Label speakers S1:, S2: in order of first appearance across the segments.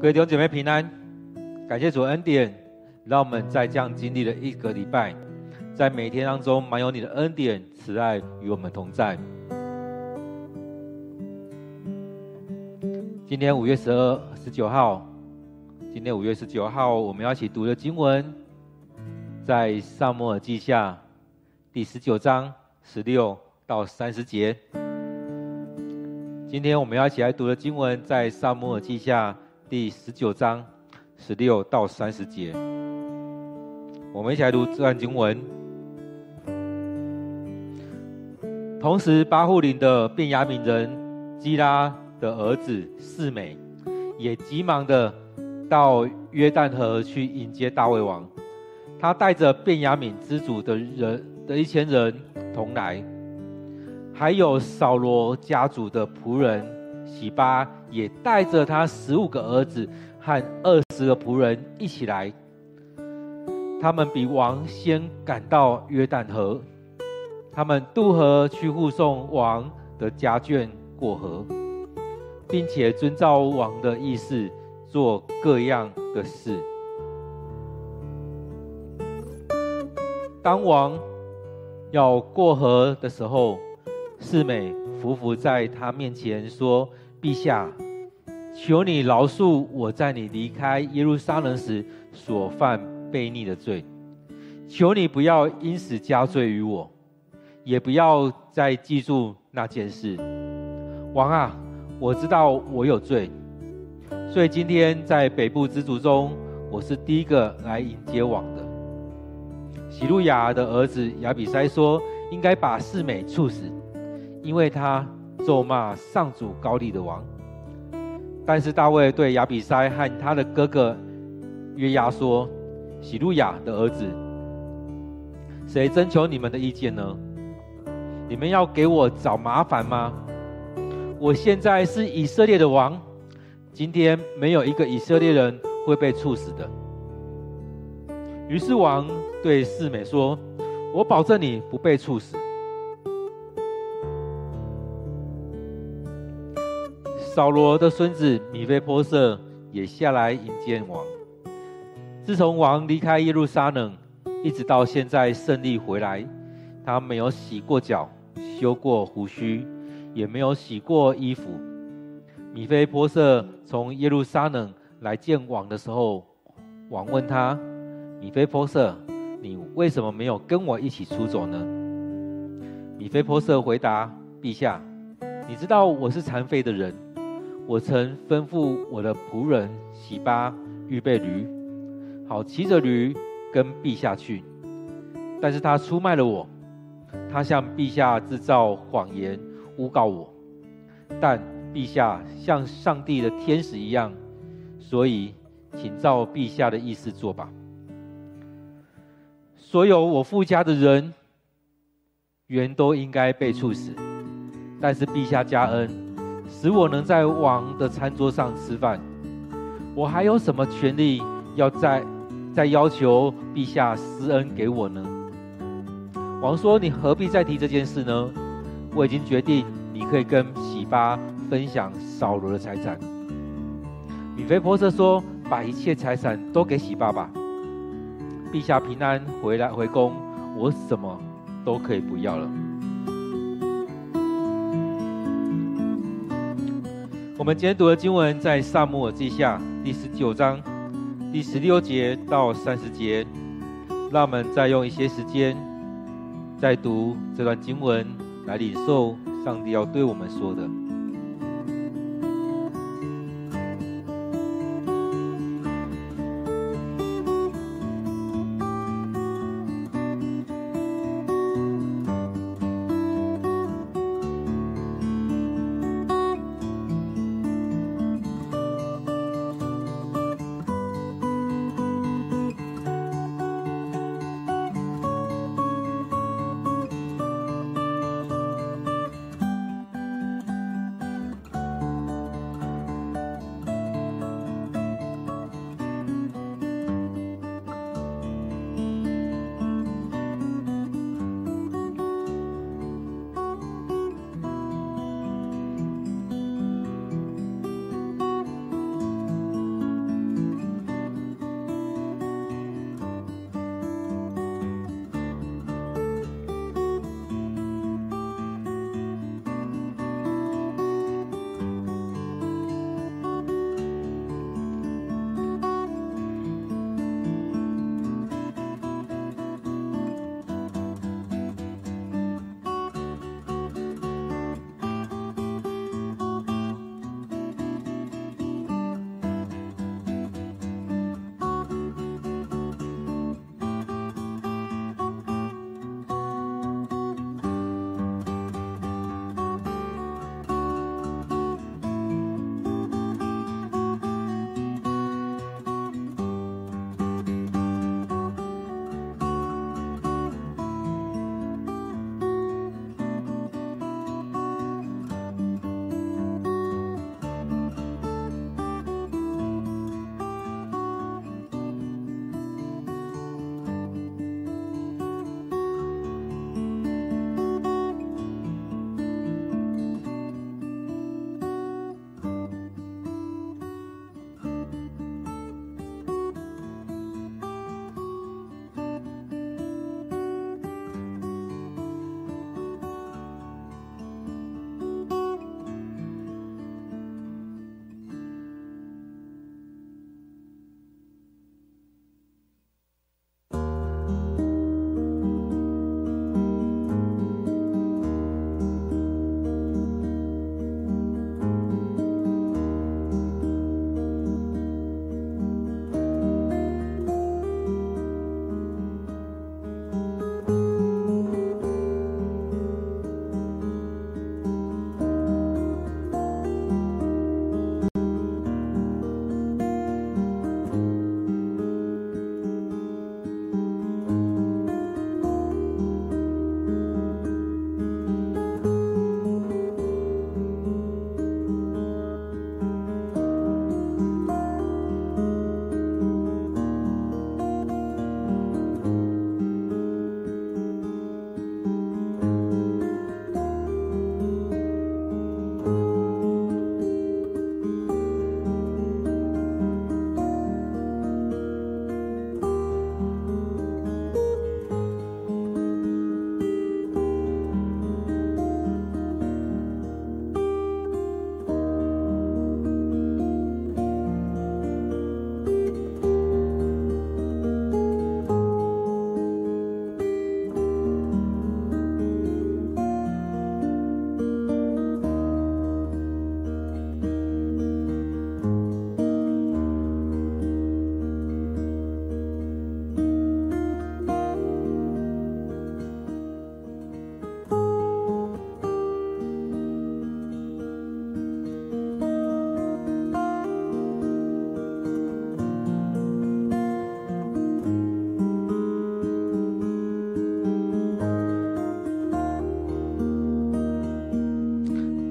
S1: 各位弟兄姐妹平安，感谢主恩典，让我们在这样经历了一个礼拜，在每天当中满有你的恩典慈爱与我们同在。今天五月十二十九号，今天五月十九号，我们要一起读的经文，在撒摩尔记下第十九章十六到三十节。今天我们要一起来读的经文，在撒摩尔记下。第十九章十六到三十节，我们一起来读这段经文。同时，巴户琳的便雅悯人基拉的儿子示美，也急忙的到约旦河去迎接大卫王。他带着便雅悯支族的人的一千人同来，还有扫罗家族的仆人。洗巴也带着他十五个儿子和二十个仆人一起来，他们比王先赶到约旦河，他们渡河去护送王的家眷过河，并且遵照王的意思做各样的事。当王要过河的时候，四美匍匐在他面前说。陛下，求你饶恕我在你离开耶路撒冷时所犯悖逆的罪，求你不要因此加罪于我，也不要再记住那件事。王啊，我知道我有罪，所以今天在北部支族中，我是第一个来迎接王的。喜路雅的儿子亚比筛说：“应该把示美处死，因为他。”咒骂上主高丽的王，但是大卫对亚比筛和他的哥哥约押说：“洗鲁雅的儿子，谁征求你们的意见呢？你们要给我找麻烦吗？我现在是以色列的王，今天没有一个以色列人会被处死的。”于是王对示美说：“我保证你不被处死。”扫罗的孙子米非波设也下来迎接王。自从王离开耶路撒冷，一直到现在胜利回来，他没有洗过脚、修过胡须，也没有洗过衣服。米非波设从耶路撒冷来见王的时候，王问他：“米非波设，你为什么没有跟我一起出走呢？”米非波设回答：“陛下，你知道我是残废的人。”我曾吩咐我的仆人洗巴预备驴，好骑着驴跟陛下去。但是他出卖了我，他向陛下制造谎言，诬告我。但陛下像上帝的天使一样，所以请照陛下的意思做吧。所有我父家的人，原都应该被处死，但是陛下加恩。使我能在王的餐桌上吃饭，我还有什么权利要再再要求陛下施恩给我呢？王说：“你何必再提这件事呢？我已经决定，你可以跟洗巴分享扫罗的财产。”米非波设说：“把一切财产都给洗巴吧。陛下平安回来回宫，我什么都可以不要了。”我们今天读的经文在撒母耳记下第十九章第十六节到三十节，让我们再用一些时间，再读这段经文，来领受上帝要对我们说的。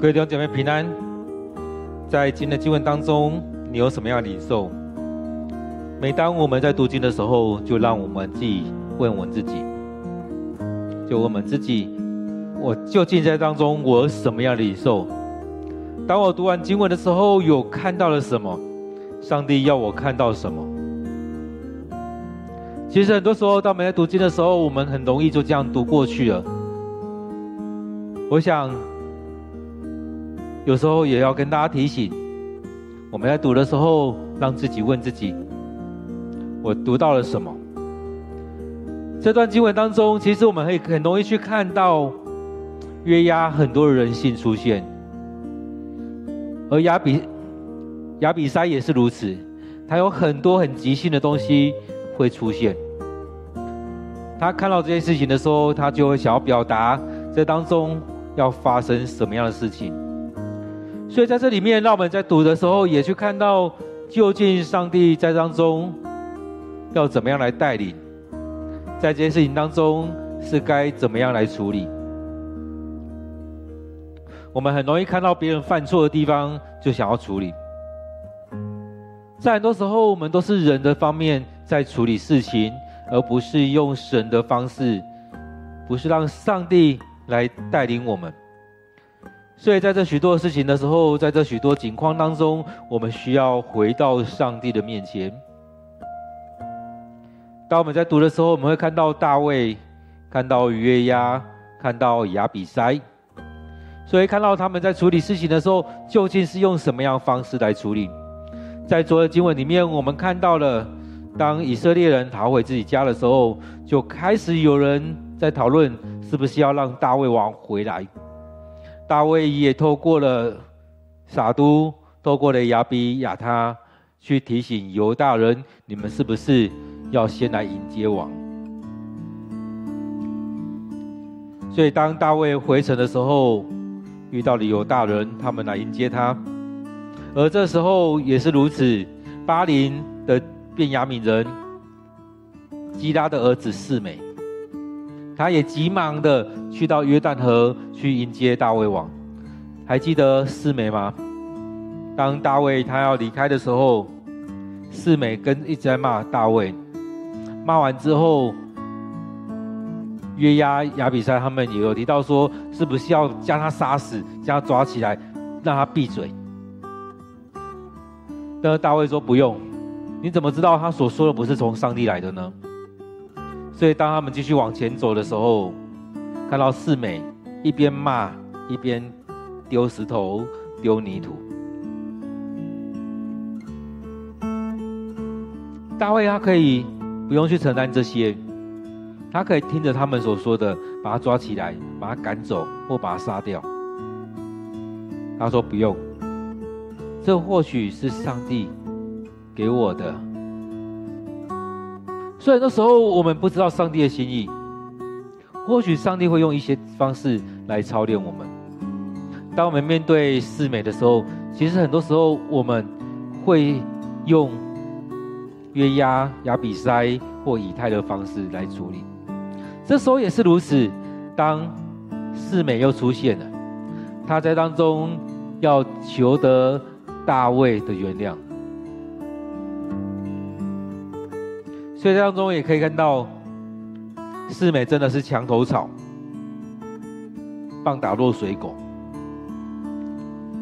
S1: 各位弟兄姐妹平安，在今天的经文当中，你有什么样的领受？每当我们在读经的时候，就让我们自己问问自己，就问我们自己，我究竟在当中我什么样的领受？当我读完经文的时候，有看到了什么？上帝要我看到什么？其实很多时候，当我们在读经的时候，我们很容易就这样读过去了。我想。有时候也要跟大家提醒，我们在读的时候，让自己问自己：我读到了什么？这段经文当中，其实我们可以很容易去看到约押很多的人性出现，而亚比亚比筛也是如此，他有很多很急性的东西会出现。他看到这件事情的时候，他就会想要表达这当中要发生什么样的事情。所以在这里面，让我们在读的时候，也去看到究竟上帝在当中要怎么样来带领，在这件事情当中是该怎么样来处理。我们很容易看到别人犯错的地方，就想要处理。在很多时候，我们都是人的方面在处理事情，而不是用神的方式，不是让上帝来带领我们。所以，在这许多事情的时候，在这许多境况当中，我们需要回到上帝的面前。当我们在读的时候，我们会看到大卫，看到约押，看到亚比筛。所以，看到他们在处理事情的时候，究竟是用什么样方式来处理？在昨日经文里面，我们看到了，当以色列人逃回自己家的时候，就开始有人在讨论，是不是要让大卫王回来。大卫也透过了撒都，透过了亚比亚他，去提醒犹大人：你们是不是要先来迎接王？所以，当大卫回城的时候，遇到了犹大人，他们来迎接他。而这时候也是如此，巴林的便雅悯人基拉的儿子示美。他也急忙的去到约旦河去迎接大卫王，还记得示每吗？当大卫他要离开的时候，示每跟一直在骂大卫，骂完之后，约押、亚比筛他们也有提到说，是不是要将他杀死，将他抓起来，让他闭嘴？但是大卫说不用，你怎么知道他所说的不是从上帝来的呢？所以，当他们继续往前走的时候，看到四美一边骂一边丢石头、丢泥土。大卫他可以不用去承担这些，他可以听着他们所说的，把他抓起来，把他赶走或把他杀掉。他说不用，这或许是上帝给我的。所以那时候我们不知道上帝的心意，或许上帝会用一些方式来操练我们。当我们面对示美的时候，其实很多时候我们会用约押、亚比筛或以太的方式来处理。这时候也是如此，当示美又出现了，他在当中要求得大卫的原谅。所以当中也可以看到，示美真的是墙头草，棒打落水狗。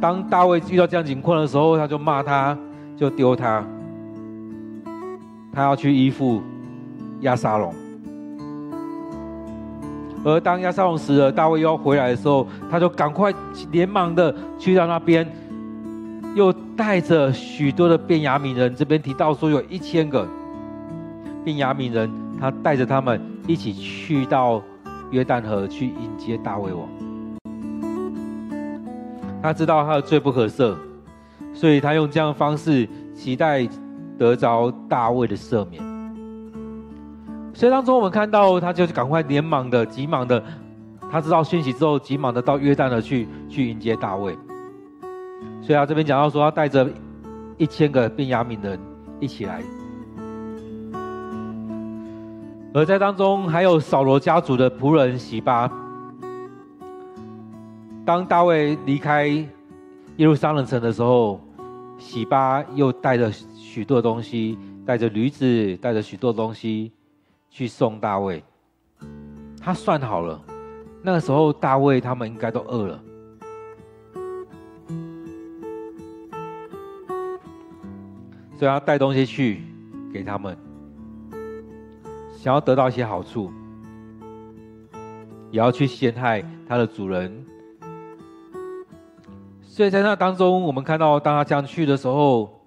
S1: 当大卫遇到这样情况的时候，他就骂他，就丢他，他要去依附亚沙龙。而当亚沙龙死了，大卫又要回来的时候，他就赶快连忙的去到那边，又带着许多的便雅悯人，这边提到说有一千个。便雅悯人，他带着他们一起去到约旦河去迎接大卫王。他知道他的罪不可赦，所以他用这样的方式期待得着大卫的赦免。所以当中我们看到，他就赶快连忙的、急忙的，他知道讯息之后，急忙的到约旦河去去迎接大卫。所以他这边讲到说，他带着一千个便雅悯人一起来。而在当中还有扫罗家族的仆人洗巴，当大卫离开耶路撒冷城的时候，洗巴又带着许多东西，带着驴子，带着许多东西去送大卫。他算好了，那个时候大卫他们应该都饿了，所以他带东西去给他们，想要得到一些好处，也要去陷害他的主人。所以在那当中，我们看到当他这样去的时候，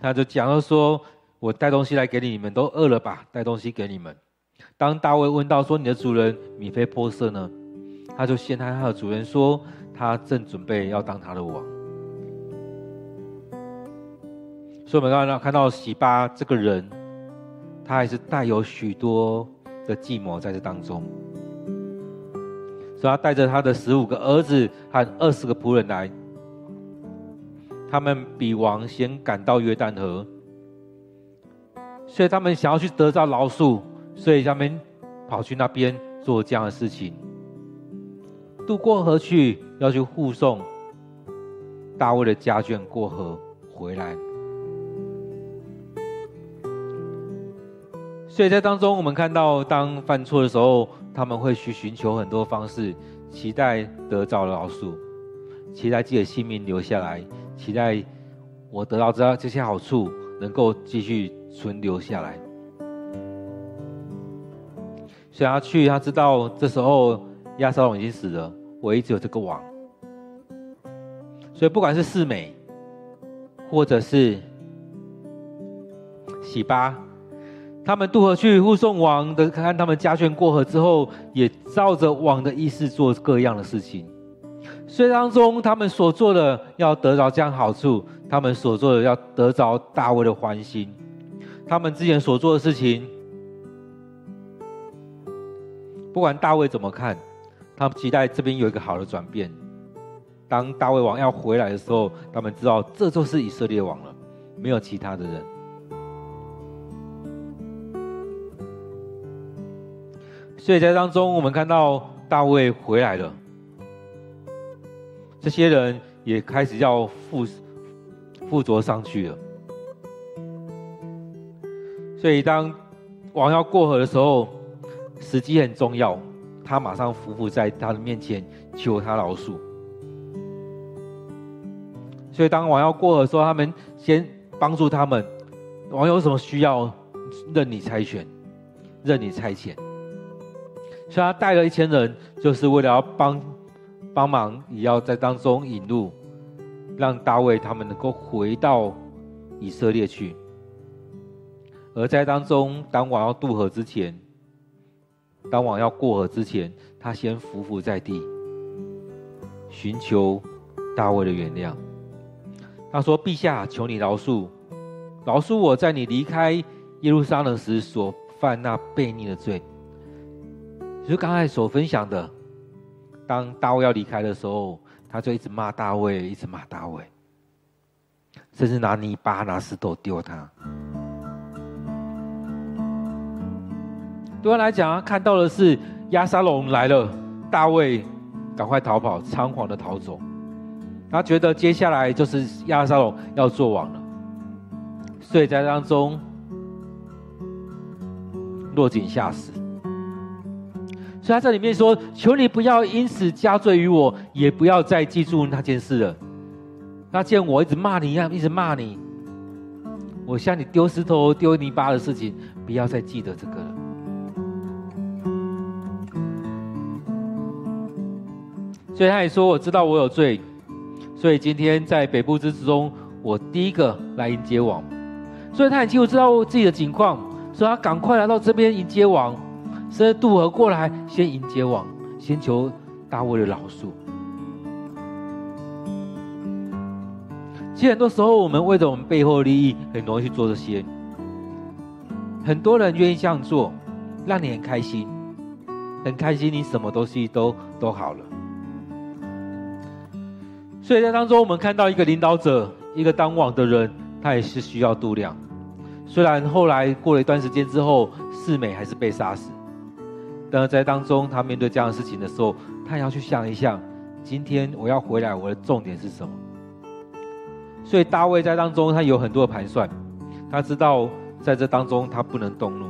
S1: 他就讲了说：“我带东西来给你，你们都饿了吧？带东西给你们。”当大卫问到说：“你的主人米非波色呢？”他就陷害他的主人说：“他正准备要当他的王。”所以，我们刚刚看到洗巴这个人，他还是带有许多的计谋在这当中。所以，他带着他的十五个儿子和二十个仆人来，他们比王先赶到约旦河，所以他们想要去得到饶恕。所以他们跑去那边做这样的事情，渡过河去，要去护送大卫的家眷过河回来。所以在当中，我们看到，当犯错的时候，他们会去寻求很多方式，期待得着饶恕，期待自己的性命留下来，期待我得到这这些好处，能够继续存留下来。所以他去，他知道这时候亚沙龙已经死了，唯一只有这个王。所以不管是四美，或者是洗巴，他们渡河去护送王的，看他们家眷过河之后，也照着王的意思做各样的事情。所以当中他们所做的要得着这样好处，他们所做的要得着大卫的欢心，他们之前所做的事情。不管大卫怎么看，他们期待这边有一个好的转变。当大卫王要回来的时候，他们知道这就是以色列王了，没有其他的人。所以在当中，我们看到大卫回来了，这些人也开始要附附着上去了。所以当王要过河的时候，时机很重要，他马上匍匐在他的面前求他饶恕。所以当王要过河的时候，他们先帮助他们。王有什么需要，任你差遣，任你差遣。所以他带了一千人，就是为了要帮帮忙，也要在当中引路，让大卫他们能够回到以色列去。而在当中，当王要渡河之前。当王要过河之前，他先伏伏在地，寻求大卫的原谅。他说：“陛下，求你饶恕，饶恕我在你离开耶路撒冷时所犯那悖逆的罪。”就是刚才所分享的，当大卫要离开的时候，他就一直骂大卫，一直骂大卫，甚至拿泥巴、拿石头丢他。对他来讲，他看到的是亚沙龙来了，大卫赶快逃跑，仓皇的逃走。他觉得接下来就是亚沙龙要做王了，所以在当中落井下石。所以他在里面说：“求你不要因此加罪于我，也不要再记住那件事了。那见我一直骂你一样，一直骂你，我向你丢石头、丢泥巴的事情，不要再记得这个了。”所以他也说：“我知道我有罪，所以今天在北部之中，我第一个来迎接王。所以他很清楚知道自己的情况，所以他赶快来到这边迎接王，甚至渡河过来先迎接王，先求大卫的饶恕。其实很多时候，我们为着我们背后的利益，很容易去做这些。很多人愿意这样做，让你很开心，很开心，你什么东西都都好了。”所以在当中，我们看到一个领导者，一个当王的人，他也是需要度量。虽然后来过了一段时间之后，示美还是被杀死，但是在当中，他面对这样的事情的时候，他也要去想一想，今天我要回来，我的重点是什么？所以大卫在当中，他有很多的盘算，他知道在这当中他不能动怒。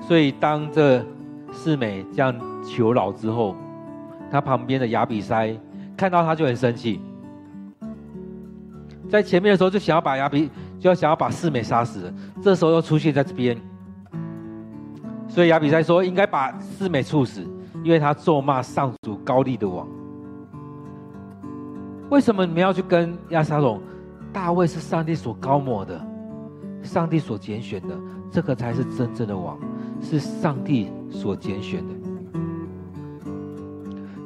S1: 所以当这示美这样求饶之后，他旁边的亚比筛看到他就很生气，在前面的时候就想要把亚比，就要想要把示美杀死，这时候又出现在这边，所以亚比筛说应该把四美处死，因为他咒骂上主高利的王。为什么你们要去跟亚沙龙？大卫是上帝所高抹的，上帝所拣选的，这个才是真正的王，是上帝所拣选的。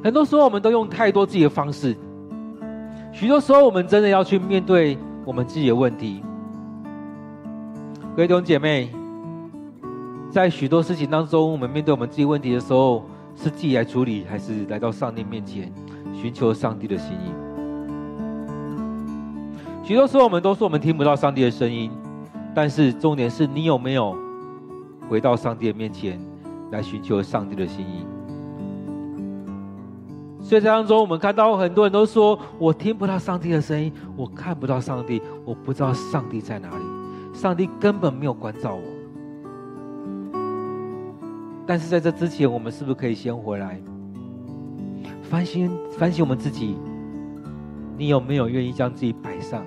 S1: 很多时候，我们都用太多自己的方式，许多时候，我们真的要去面对我们自己的问题。各位弟兄姐妹，在许多事情当中，我们面对我们自己问题的时候，是自己来处理，还是来到上帝面前寻求上帝的心意？许多时候，我们都说我们听不到上帝的声音，但是重点是你有没有回到上帝的面前来寻求上帝的心意？所以在当中，我们看到很多人都说：“我听不到上帝的声音，我看不到上帝，我不知道上帝在哪里，上帝根本没有关照我。”但是在这之前，我们是不是可以先回来反省反省我们自己？你有没有愿意将自己摆上？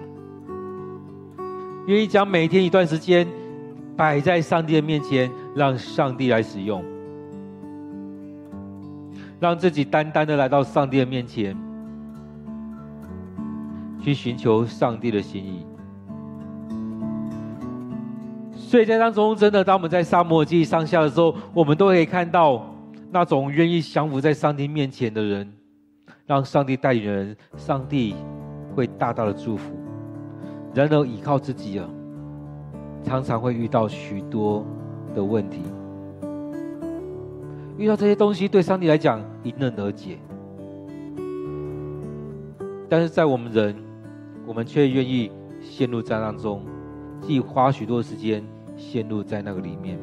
S1: 愿意将每天一段时间摆在上帝的面前，让上帝来使用，让自己单单的来到上帝的面前，去寻求上帝的心意。所以在当中，真的，当我们在沙漠记上下的时候，我们都可以看到那种愿意降服在上帝面前的人，让上帝带领人，上帝会大大的祝福。然而，依靠自己啊，常常会遇到许多的问题。遇到这些东西，对上帝来讲迎刃而解，但是在我们人，我们却愿意陷入在当中，自己花许多时间陷入在那个里面。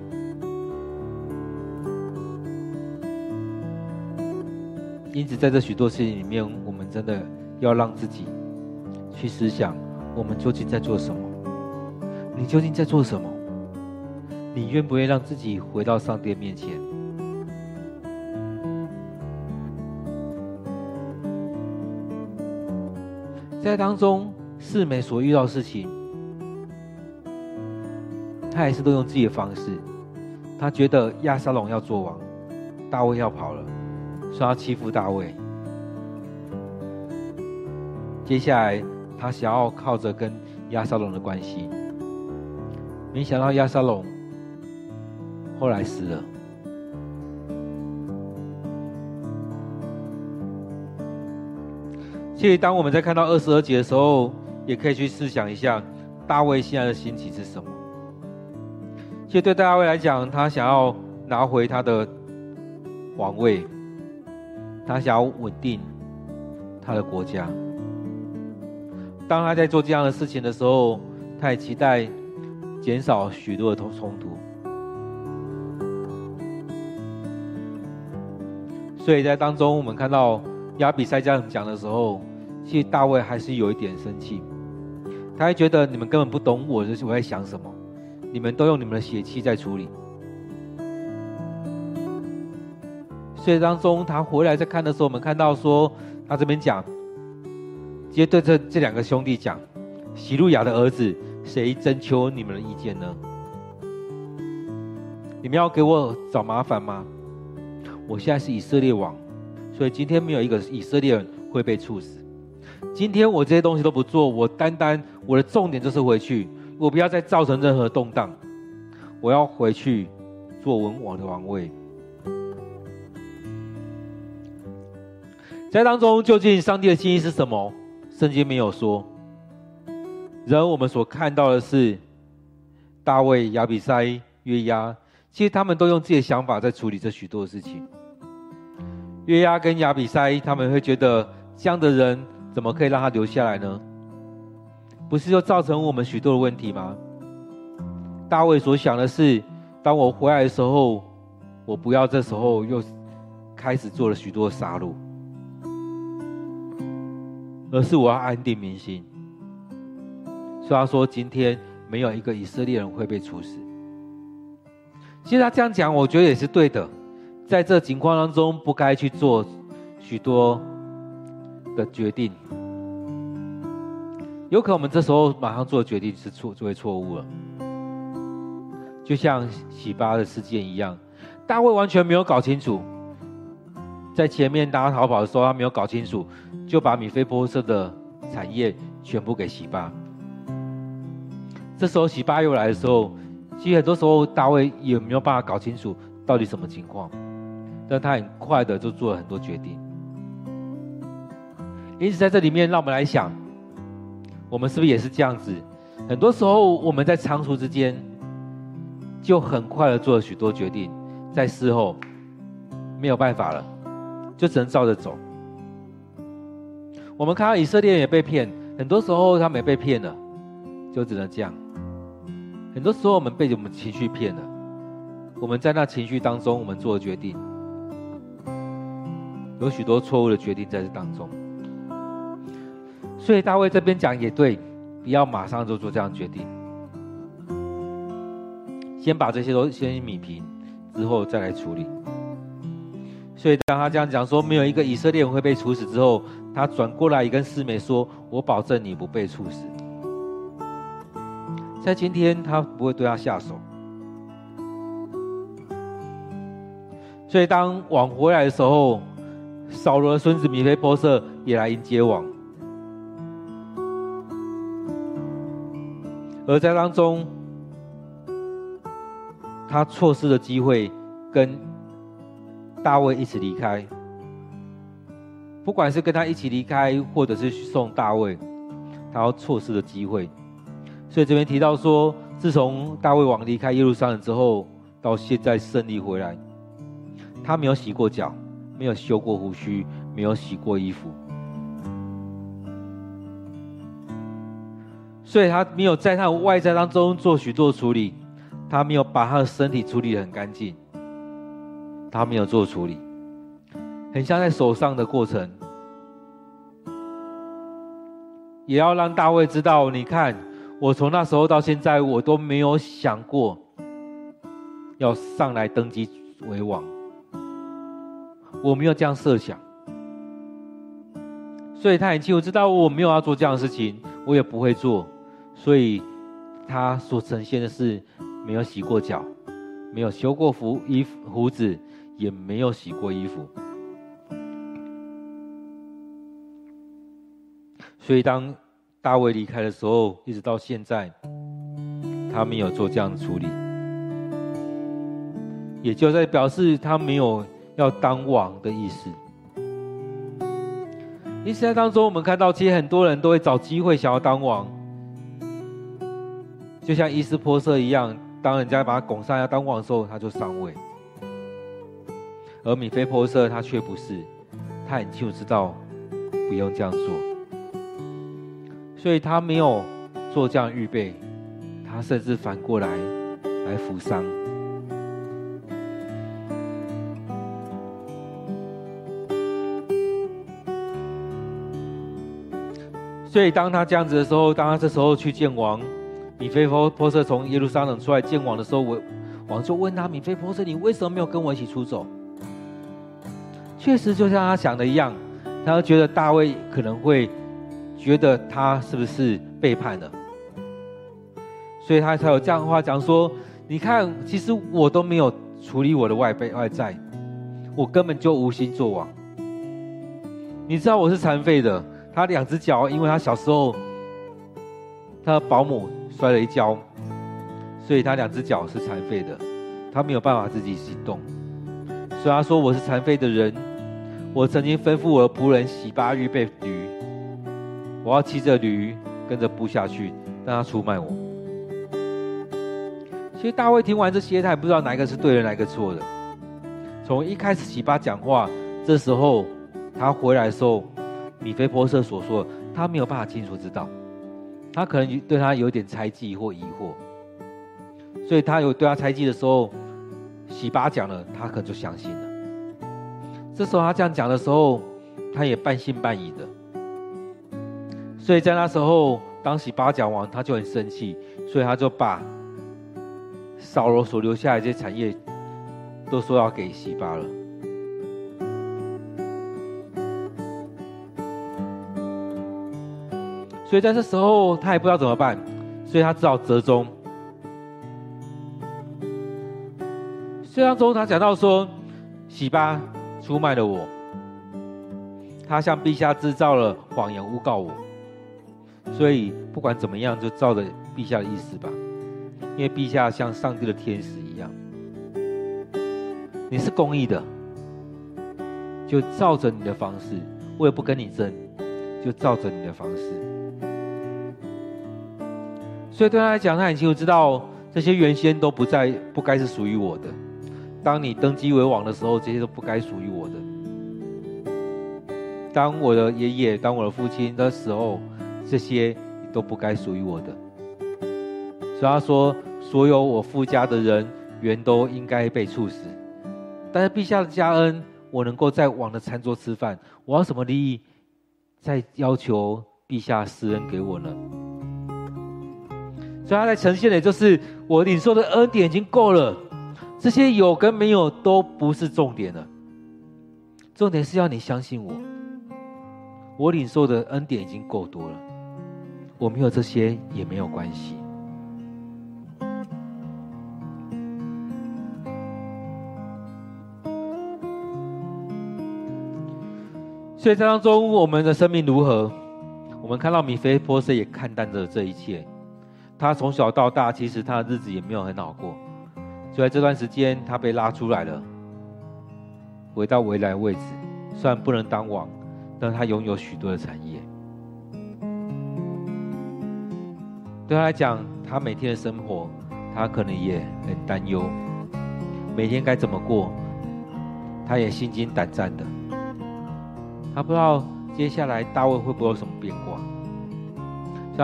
S1: 因此，在这许多事情里面，我们真的要让自己去思想。我们究竟在做什么？你究竟在做什么？你愿不愿意让自己回到上帝面前？在当中，示每所遇到的事情，他还是都用自己的方式。他觉得亚沙龙要做王，大卫要跑了，说要欺负大卫。接下来。他想要靠着跟亚沙龙的关系，没想到亚沙龙后来死了。其实，当我们在看到二十二节的时候，也可以去思想一下大卫现在的心情是什么。其实，对大卫来讲，他想要拿回他的王位，他想要稳定他的国家。当他在做这样的事情的时候，他也期待减少许多的冲冲突。所以在当中，我们看到亚比筛这样讲的时候，其实大卫还是有一点生气。他还觉得你们根本不懂我，就是我在想什么，你们都用你们的血气在处理。所以当中他回来再看的时候，我们看到说他这边讲。直接对这这两个兄弟讲：“洗鲁雅的儿子，谁征求你们的意见呢？你们要给我找麻烦吗？我现在是以色列王，所以今天没有一个以色列人会被处死。今天我这些东西都不做，我单单我的重点就是回去，我不要再造成任何动荡。我要回去坐稳我的王位。在当中，究竟上帝的心意是什么？”圣经没有说，然而我们所看到的是，大卫、亚比筛、约押，其实他们都用自己的想法在处理这许多的事情。约押跟亚比筛，他们会觉得这样的人怎么可以让他留下来呢？不是就造成我们许多的问题吗？大卫所想的是，当我回来的时候，我不要这时候又开始做了许多杀戮。而是我要安定民心。所以他说，今天没有一个以色列人会被处死。其实他这样讲，我觉得也是对的。在这情况当中，不该去做许多的决定。有可能我们这时候马上做的决定是错，就会错误了。就像洗巴的事件一样，大卫完全没有搞清楚，在前面大家逃跑的时候，他没有搞清楚，就把米非波设的产业全部给洗巴。这时候洗巴又来的时候，其实很多时候大卫也没有办法搞清楚到底什么情况，但他很快的就做了很多决定。因此在这里面，让我们来想。我们是不是也是这样子？很多时候我们在仓促之间，就很快的做了许多决定，在事后没有办法了，就只能照着走。我们看到以色列也被骗，很多时候他们也被骗了，就只能这样。很多时候我们被我们情绪骗了，我们在那情绪当中，我们做了决定，有许多错误的决定在这当中。所以大卫这边讲也对，不要马上就做这样决定，先把这些都先米平，之后再来处理。所以当他这样讲说没有一个以色列人会被处死之后，他转过来也跟示每说：“我保证你不被处死。”在今天他不会对他下手。所以当王回来的时候，扫罗的孙子米非波设也来迎接王。而在当中，他错失了机会，跟大卫一起离开。不管是跟他一起离开，或者是送大卫，他要错失了机会。所以这边提到说，自从大卫王离开耶路撒冷之后，到现在胜利回来，他没有洗过脚，没有修过胡须，没有洗过衣服。所以他没有在他的外在当中做许多处理，他没有把他的身体处理得很干净，他没有做处理，很像在手上的过程，也要让大卫知道，你看我从那时候到现在，我都没有想过要上来登基为王，我没有这样设想，所以他很清楚知道我没有要做这样的事情，我也不会做。所以，他所呈现的是没有洗过脚，没有修过胡衣服胡子，也没有洗过衣服。所以，当大卫离开的时候，一直到现在，他没有做这样的处理，也就在表示他没有要当王的意思。因此，在当中，我们看到，其实很多人都会找机会想要当王。就像伊斯坡色一样，当人家把他拱上要当王的时候，他就上位；而米非波色他却不是，他很清楚知道不用这样做，所以他没有做这样预备，他甚至反过来来扶丧。所以当他这样子的时候，当他这时候去见王。米非波波设从耶路撒冷出来见王的时候，我王就问他：米非波设，你为什么没有跟我一起出走？确实，就像他想的一样，他觉得大卫可能会觉得他是不是背叛了，所以他才有这样的话讲说：你看，其实我都没有处理我的外备外在，我根本就无心做王。你知道我是残废的，他两只脚，因为他小时候他的保姆。摔了一跤，所以他两只脚是残废的，他没有办法自己行动。所以他说：“我是残废的人，我曾经吩咐我的仆人洗巴预备驴，我要骑着驴跟着步下去，让他出卖我。”其实大卫听完这些，他也不知道哪一个是对的，哪一个错的。从一开始洗巴讲话，这时候他回来的时候，米非波设所说，他没有办法清楚知道。他可能对他有点猜忌或疑惑，所以他有对他猜忌的时候，洗巴讲了，他可能就相信了。这时候他这样讲的时候，他也半信半疑的。所以在那时候，当洗巴讲完，他就很生气，所以他就把扫罗所留下来这些产业，都说要给洗巴了。所以在这时候，他也不知道怎么办，所以他只好折中。虽然中，他讲到说，洗巴出卖了我，他向陛下制造了谎言，诬告我。所以不管怎么样，就照着陛下的意思吧，因为陛下像上帝的天使一样，你是公义的，就照着你的方式，我也不跟你争，就照着你的方式。所以对他来讲，他很清楚知道这些原先都不在，不该是属于我的。当你登基为王的时候，这些都不该属于我的。当我的爷爷、当我的父亲的时候，这些都不该属于我的。所以他说，所有我父家的人，原都应该被处死。但是陛下的加恩，我能够在王的餐桌吃饭，我要什么利益，再要求陛下施恩给我呢？所以他在呈现的，就是我领受的恩典已经够了，这些有跟没有都不是重点了。重点是要你相信我，我领受的恩典已经够多了，我没有这些也没有关系。所以在当中，我们的生命如何？我们看到米非波设也看淡着这一切。他从小到大，其实他的日子也没有很好过。就在这段时间，他被拉出来了，回到原来位置。虽然不能当王，但他拥有许多的产业。对他来讲，他每天的生活，他可能也很担忧。每天该怎么过，他也心惊胆战的。他不知道接下来大卫会不会有什么变化。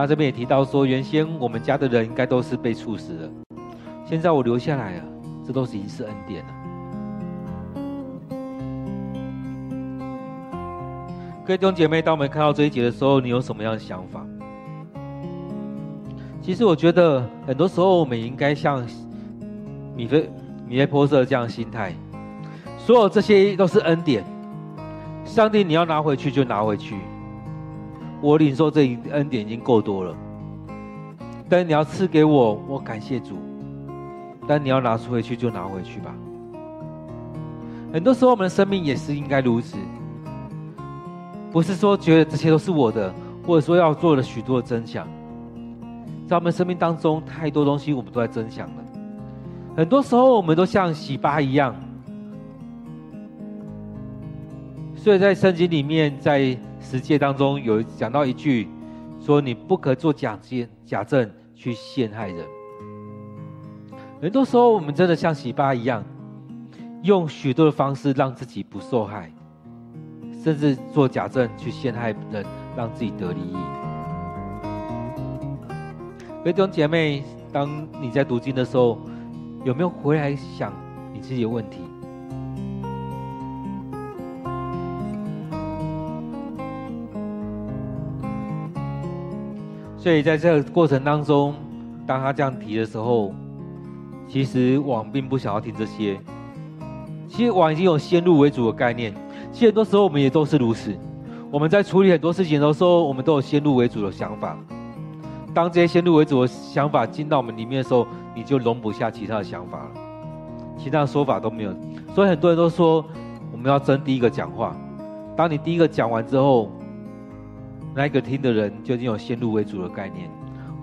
S1: 他这边也提到说，原先我们家的人应该都是被处死的，现在我留下来了，这都是已经是恩典了。各位弟兄姐妹，当我们看到这一节的时候，你有什么样的想法？其实我觉得，很多时候我们应该像米非米非波设这样心态，所有这些都是恩典，上帝你要拿回去就拿回去。我领受这一恩典已经够多了，但你要赐给我，我感谢主。但你要拿出回去就拿回去吧。很多时候我们的生命也是应该如此，不是说觉得这些都是我的，或者说要做了许多的争抢。在我们生命当中，太多东西我们都在争抢了。很多时候我们都像洗巴一样，所以在圣经里面，在十诫当中有讲到一句，说你不可做假见假证去陷害人。很多时候我们真的像洗巴一样，用许多的方式让自己不受害，甚至做假证去陷害人，让自己得利益。各位弟兄姐妹，当你在读经的时候，有没有回来想你自己的问题？所以在这个过程当中，当他这样提的时候，其实王并不想要听这些。其实王已经有先入为主的概念。其实很多时候我们也都是如此。我们在处理很多事情的时候，我们都有先入为主的想法。当这些先入为主的想法进到我们里面的时候，你就容不下其他的想法了。其他的说法都没有。所以很多人都说，我们要争第一个讲话。当你第一个讲完之后，那一个听的人究竟有先入为主的概念，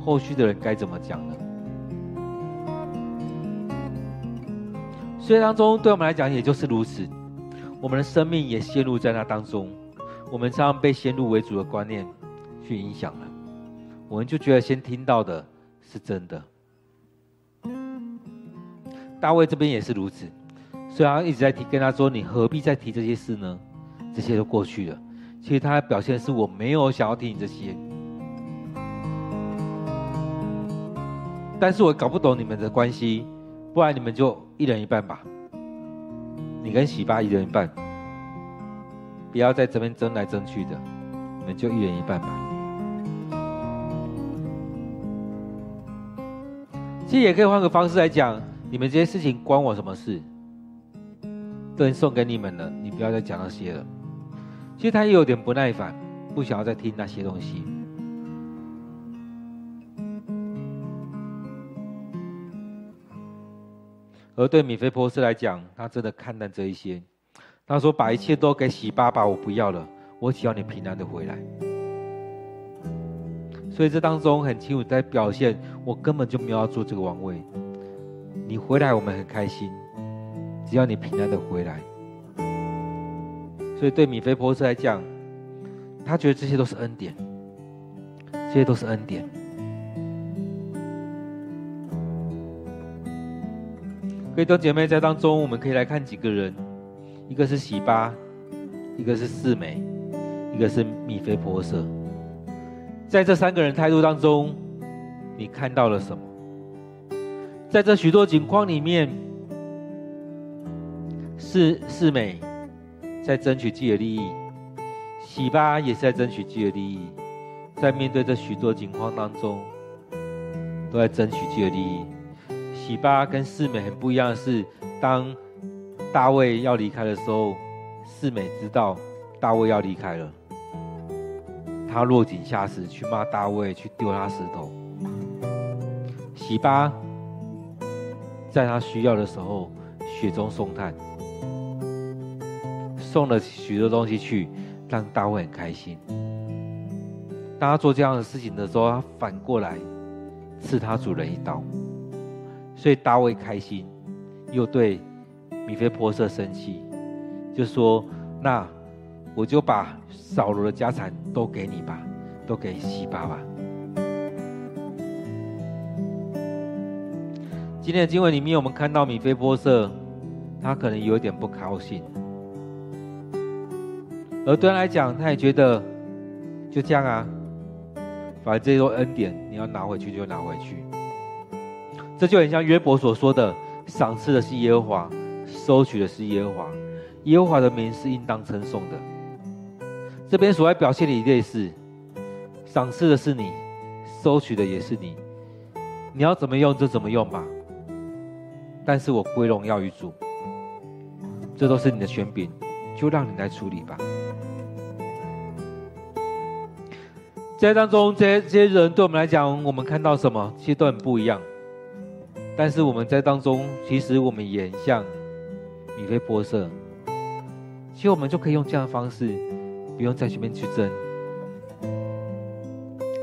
S1: 后续的人该怎么讲呢？所以当中对我们来讲，也就是如此，我们的生命也陷入在那当中，我们常常被先入为主的观念去影响了，我们就觉得先听到的是真的。大卫这边也是如此，虽然一直在提，跟他说：“你何必再提这些事呢？这些都过去了。”其实他表现是我没有想要听你这些。但是我搞不懂你们的关系不然你们就一人一半吧。你跟喜爸一人一半。不要在这边争来争去的你们就一人一半吧。其实也可以换个方式来讲你们这些事情关我什么事？都已经送给你们了你不要再讲那些了。其实他也有点不耐烦，不想要再听那些东西。而对米菲波设来讲，他真的看淡这一些。他说：“把一切都给喜爸爸，我不要了，我只要你平安的回来。”所以这当中很清楚在表现，我根本就没有要做这个王位。你回来，我们很开心，只要你平安的回来。所以对米非波设来讲，他觉得这些都是恩典，这些都是恩典。各位弟兄姐妹，在当中我们可以来看几个人，一个是洗巴，一个是示美，一个是米非波设。在这三个人态度当中，你看到了什么？在这许多景况里面，示示美在争取自己的利益，洗巴也是在争取自己的利益，在面对这许多情况当中，都在争取自己的利益。洗巴跟四美很不一样的是，当大卫要离开的时候，四美知道大卫要离开了，他落井下石去骂大卫，去丢他石头。洗巴在他需要的时候雪中送炭，送了许多东西去，让大卫很开心。当他做这样的事情的时候，他反过来刺他主人一刀。所以大卫开心，又对米非波设生气，就说：“那我就把扫罗的家产都给你吧，都给西巴吧。”今天的经文里面，我们看到米非波设，他可能有点不高兴，而对他来讲，他也觉得就这样啊，反正这些恩典，你要拿回去就拿回去。这就很像约伯所说的：“赏赐的是耶和华，收取的是耶和华，耶和华的名是应当称颂的。”这边所要表现的一类是：赏赐的是你，收取的也是你，你要怎么用就怎么用吧。但是我归荣耀于主，这都是你的权柄，就让你来处理吧。在当中，这些这些人对我们来讲，我们看到什么？其实都很不一样。但是我们在当中，其实我们也像米非波设，其实我们就可以用这样的方式，不用在前面去争，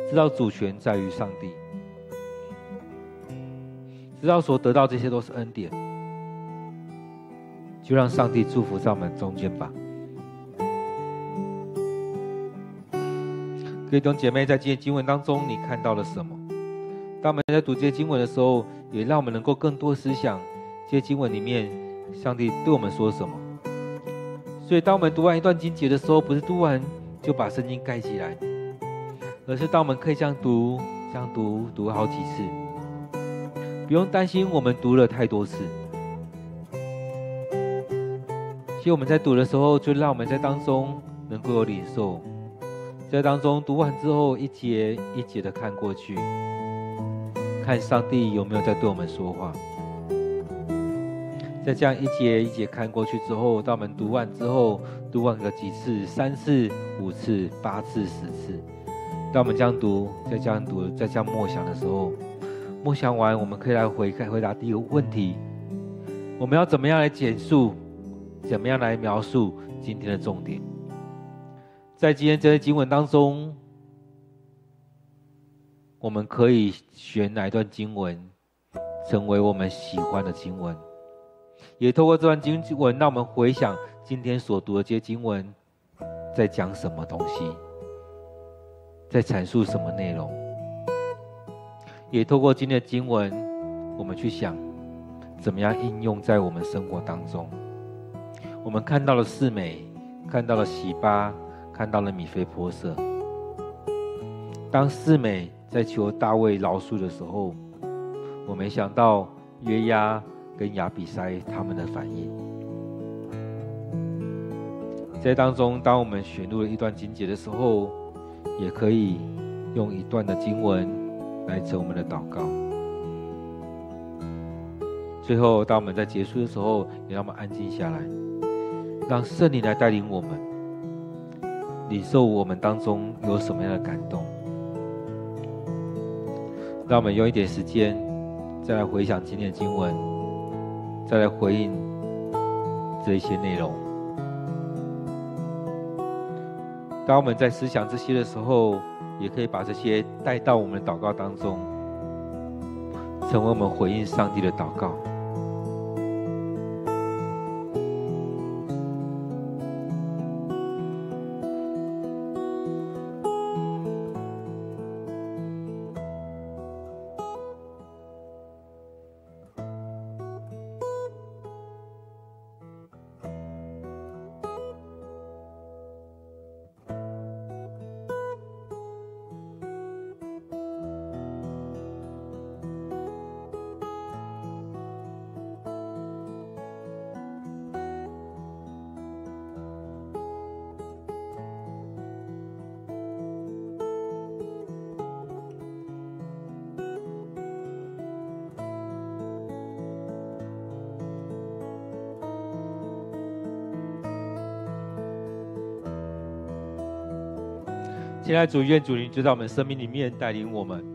S1: 知道主权在于上帝，知道所得到这些都是恩典，就让上帝祝福在我们中间吧。各位弟兄姐妹，在今天经文当中，你看到了什么？当我们在读这些经文的时候，也让我们能够更多思想这些经文里面，上帝对我们说什么。所以，当我们读完一段经节的时候，不是读完就把圣经盖起来，而是当我们可以这样读、这样读，读好几次，不用担心我们读了太多次。其实我们在读的时候，就让我们在当中能够有领受，在当中读完之后，一节一节的看过去。看上帝有没有在对我们说话，在这样一节一节看过去之后，当我们读完之后，读完个几次，三次、五次、八次、十次，当我们这样读，再这样读，再这样默想的时候，默想完，我们可以来回看回答第一个问题：我们要怎么样来简述，怎么样来描述今天的重点？在今天这些经文当中。我们可以选哪一段经文，成为我们喜欢的经文，也透过这段经文，让我们回想今天所读的这些经文，在讲什么东西，在阐述什么内容。也透过今天的经文，我们去想，怎么样应用在我们生活当中。我们看到了四美，看到了洗巴，看到了米非波设。当四美。在求大卫饶恕的时候，我没想到约押跟亚比筛他们的反应。在当中，当我们选入了一段经节的时候，也可以用一段的经文来成我们的祷告。最后，当我们在结束的时候，也让我们安静下来，让圣灵来带领我们，领受我们当中有什么样的感动。让我们用一点时间，再来回想今天的经文，再来回应这一些内容。当我们在思想这些的时候，也可以把这些带到我们的祷告当中，成为我们回应上帝的祷告。现在主愿主灵就在我们生命里面带领我们，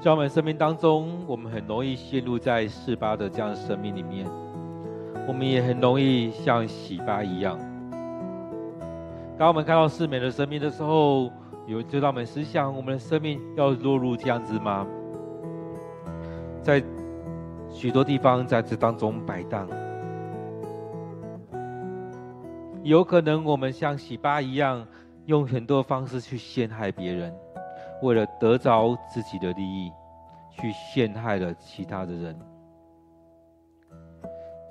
S1: 在我们生命当中，我们很容易陷入在示巴的这样的生命里面，我们也很容易像洗巴一样。当我们看到示每的生命的时候，有就让我们思想：我们的生命要落入这样子吗？在许多地方在这当中摆荡，有可能我们像洗巴一样。用很多方式去陷害别人，为了得着自己的利益，去陷害了其他的人。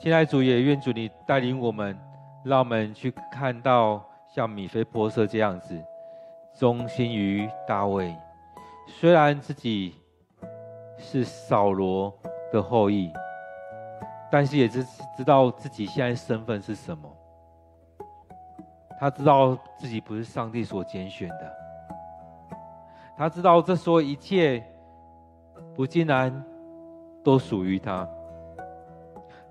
S1: 亲爱的主，也愿主你带领我们，让我们去看到像米非波设这样子，忠心于大卫。虽然自己是扫罗的后裔，但是也知知道自己现在身份是什么。他知道自己不是上帝所拣选的，他知道这所有一切不尽然都属于他。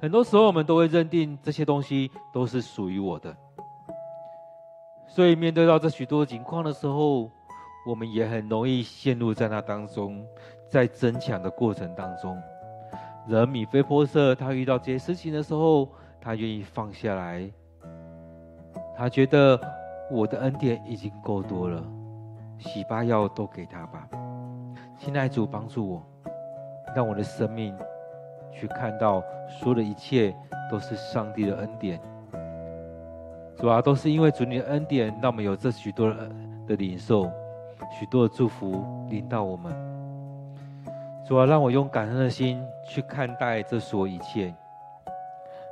S1: 很多时候，我们都会认定这些东西都是属于我的，所以面对到这许多情况的时候，我们也很容易陷入在那当中，在争抢的过程当中。而米非波设，他遇到这些事情的时候，他愿意放下来。他觉得我的恩典已经够多了，洗巴要都给他吧。亲爱主，帮助我，让我的生命去看到，所有的一切都是上帝的恩典。主啊，都是因为主你的恩典，让我们有这许多的的领受，许多的祝福临到我们。主啊，让我用感恩的心去看待这所有一切。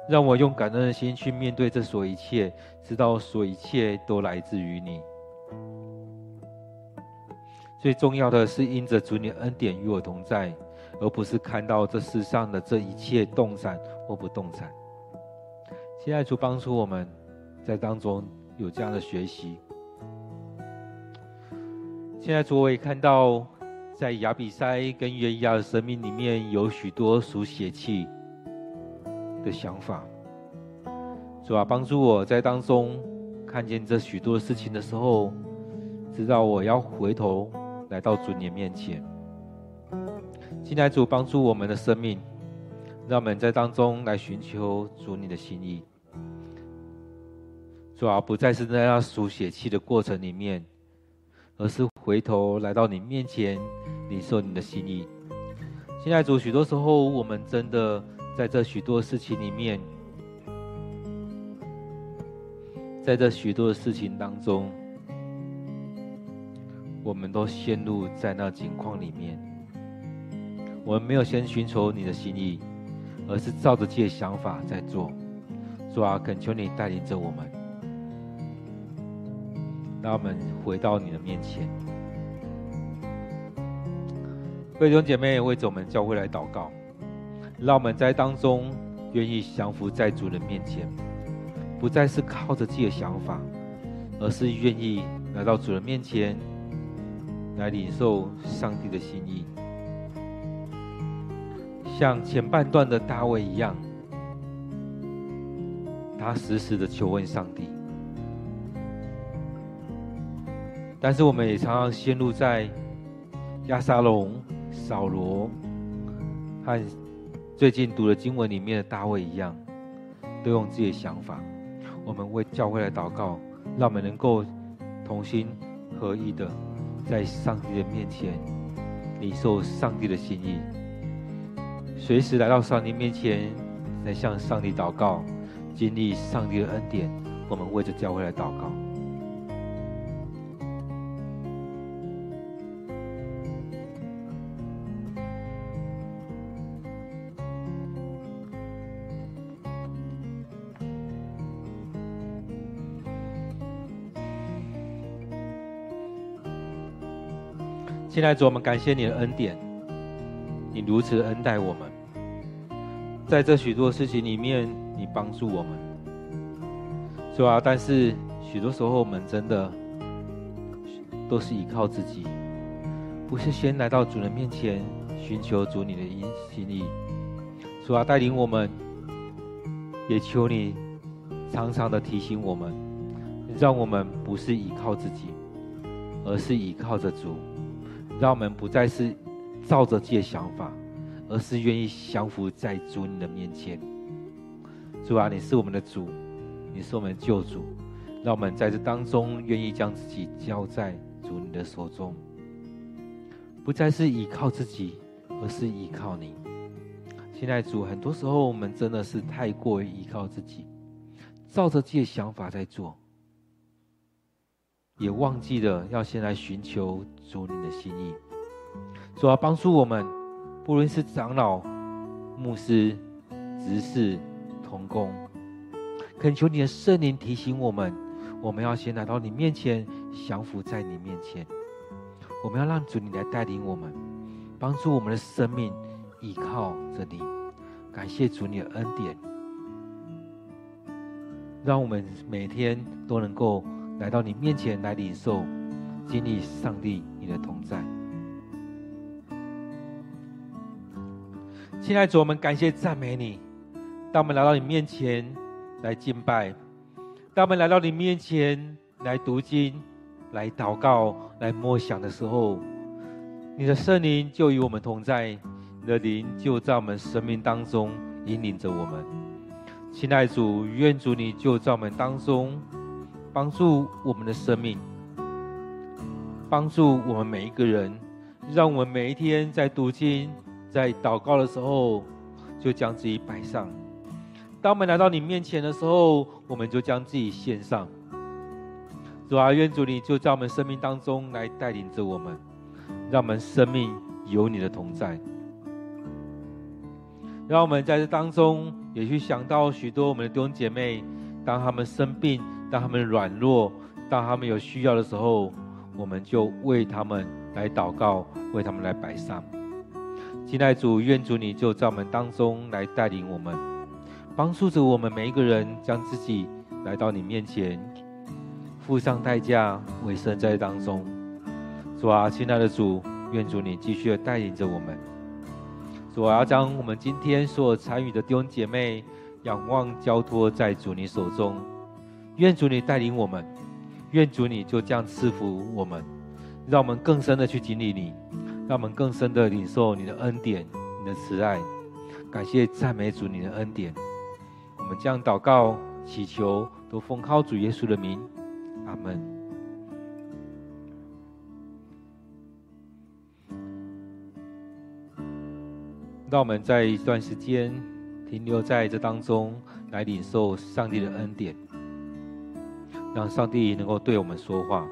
S1: 让我用感恩的心去面对这所一切，知道所一切都来自于你。最重要的是因着主你恩典与我同在，而不是看到这世上的这一切动产或不动产。现在主帮助我们在当中有这样的学习。现在主我也看到，在亚比塞跟约押的生命里面有许多属血气的想法，主啊，帮助我在当中看见这许多事情的时候，知道我要回头来到主你面前。现在主帮助我们的生命，让我们在当中来寻求主你的心意。主啊，不再是在那属血气的过程里面，而是回头来到你面前，领受你的心意。现在主，许多时候我们真的。在这许多事情里面，在这许多的事情当中，我们都陷入在那境况里面。我们没有先寻求你的心意，而是照着自己的想法在做。主啊，恳求你带领着我们，让我们回到你的面前。各位弟兄姐妹，为着我们教会来祷告。让我们在当中愿意降服在主人面前，不再是靠着自己的想法，而是愿意来到主人面前，来领受上帝的心意。像前半段的大卫一样，他时时的求问上帝。但是我们也常常陷入在押沙龙、扫罗和最近读的经文里面的大卫一样，都用自己的想法。我们为教会来祷告，让我们能够同心合意的在上帝的面前领受上帝的心意，随时来到上帝面前来向上帝祷告，经历上帝的恩典。我们为着教会来祷告。现在主，我们感谢你的恩典，你如此恩待我们，在这许多事情里面，你帮助我们，是吧？但是许多时候，我们真的都是依靠自己，不是先来到主人面前寻求主你的心意，主啊？带领我们，也求你常常的提醒我们，让我们不是依靠自己，而是依靠着主。让我们不再是照着自己的想法，而是愿意降服在主你的面前。主啊，你是我们的主，你是我们的救主。让我们在这当中愿意将自己交在主你的手中，不再是依靠自己，而是依靠你。现在主，很多时候我们真的是太过于依靠自己，照着自己的想法在做。也忘记了要先来寻求主你的心意，主要帮助我们，不论是长老、牧师、执事、同工，恳求你的圣灵提醒我们，我们要先来到你面前，降服在你面前。我们要让主你来带领我们，帮助我们的生命依靠着你。感谢主你的恩典，让我们每天都能够。来到你面前来领受，经历上帝你的同在。亲爱的主，我们感谢赞美你。当我们来到你面前来敬拜，当我们来到你面前来读经、来祷告、来默想的时候，你的圣灵就与我们同在，你的灵就在我们生命当中引领着我们。亲爱的主，愿主你就在我们当中。帮助我们的生命，帮助我们每一个人，让我们每一天在读经、在祷告的时候，就将自己摆上。当我们来到你面前的时候，我们就将自己献上。主啊，愿主你就在我们生命当中来带领着我们，让我们生命有你的同在。让我们在这当中也去想到许多我们的弟兄姐妹，当他们生病。当他们软弱，当他们有需要的时候，我们就为他们来祷告，为他们来摆上。亲爱的主，愿主你就在我们当中来带领我们，帮助着我们每一个人，将自己来到你面前，付上代价，委身在当中。主啊，亲爱的主，愿主你继续的带领着我们。主啊，要将我们今天所有参与的弟兄姐妹，仰望交托在主你手中。愿主你带领我们，愿主你就这样赐福我们，让我们更深的去经历你，让我们更深的领受你的恩典、你的慈爱。感谢赞美主你的恩典，我们将祷告祈求都奉靠主耶稣的名，阿门。让我们在一段时间停留在这当中，来领受上帝的恩典。让上帝能够对我们说话。